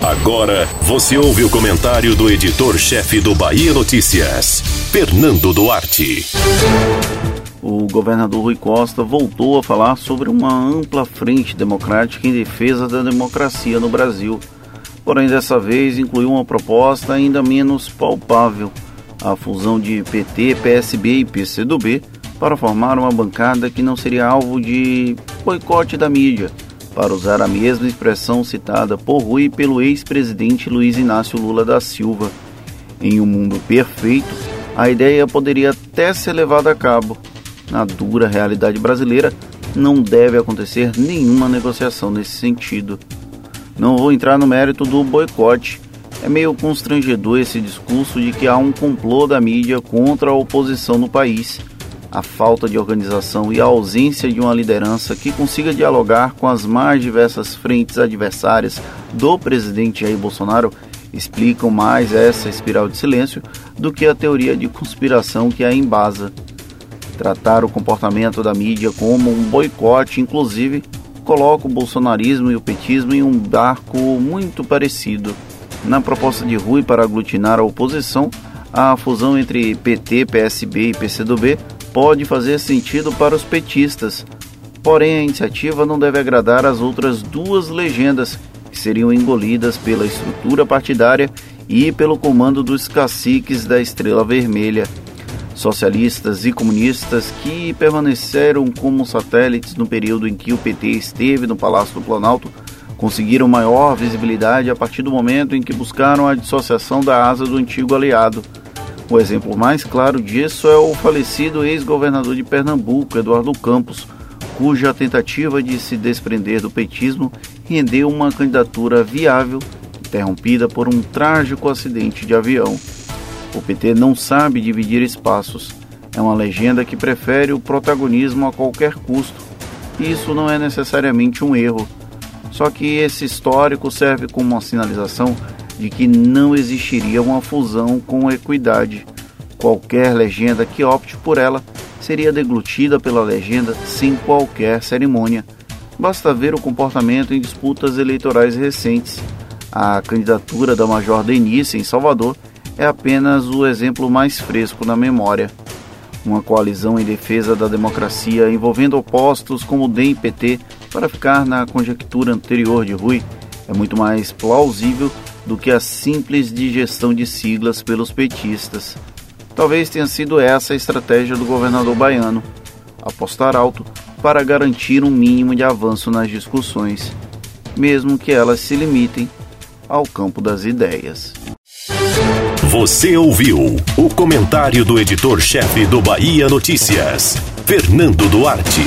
Agora você ouve o comentário do editor-chefe do Bahia Notícias, Fernando Duarte. O governador Rui Costa voltou a falar sobre uma ampla frente democrática em defesa da democracia no Brasil. Porém, dessa vez incluiu uma proposta ainda menos palpável: a fusão de PT, PSB e PCdoB para formar uma bancada que não seria alvo de boicote da mídia para usar a mesma expressão citada por Rui pelo ex-presidente Luiz Inácio Lula da Silva. Em um mundo perfeito, a ideia poderia até ser levada a cabo. Na dura realidade brasileira, não deve acontecer nenhuma negociação nesse sentido. Não vou entrar no mérito do boicote. É meio constrangedor esse discurso de que há um complô da mídia contra a oposição no país a falta de organização e a ausência de uma liderança que consiga dialogar com as mais diversas frentes adversárias do presidente Jair Bolsonaro explicam mais essa espiral de silêncio do que a teoria de conspiração que a embasa. Tratar o comportamento da mídia como um boicote, inclusive, coloca o bolsonarismo e o petismo em um barco muito parecido. Na proposta de Rui para aglutinar a oposição, a fusão entre PT, PSB e PCdoB pode fazer sentido para os petistas, porém a iniciativa não deve agradar as outras duas legendas que seriam engolidas pela estrutura partidária e pelo comando dos caciques da Estrela Vermelha. Socialistas e comunistas que permaneceram como satélites no período em que o PT esteve no Palácio do Planalto conseguiram maior visibilidade a partir do momento em que buscaram a dissociação da asa do antigo aliado. O exemplo mais claro disso é o falecido ex-governador de Pernambuco, Eduardo Campos, cuja tentativa de se desprender do petismo rendeu uma candidatura viável, interrompida por um trágico acidente de avião. O PT não sabe dividir espaços. É uma legenda que prefere o protagonismo a qualquer custo. Isso não é necessariamente um erro. Só que esse histórico serve como uma sinalização de que não existiria uma fusão com equidade. Qualquer legenda que opte por ela seria deglutida pela legenda sem qualquer cerimônia. Basta ver o comportamento em disputas eleitorais recentes. A candidatura da Major Denise em Salvador é apenas o exemplo mais fresco na memória. Uma coalizão em defesa da democracia envolvendo opostos como DEM e PT para ficar na conjectura anterior de Rui é muito mais plausível do que a simples digestão de siglas pelos petistas. Talvez tenha sido essa a estratégia do governador baiano: apostar alto para garantir um mínimo de avanço nas discussões, mesmo que elas se limitem ao campo das ideias. Você ouviu o comentário do editor-chefe do Bahia Notícias, Fernando Duarte.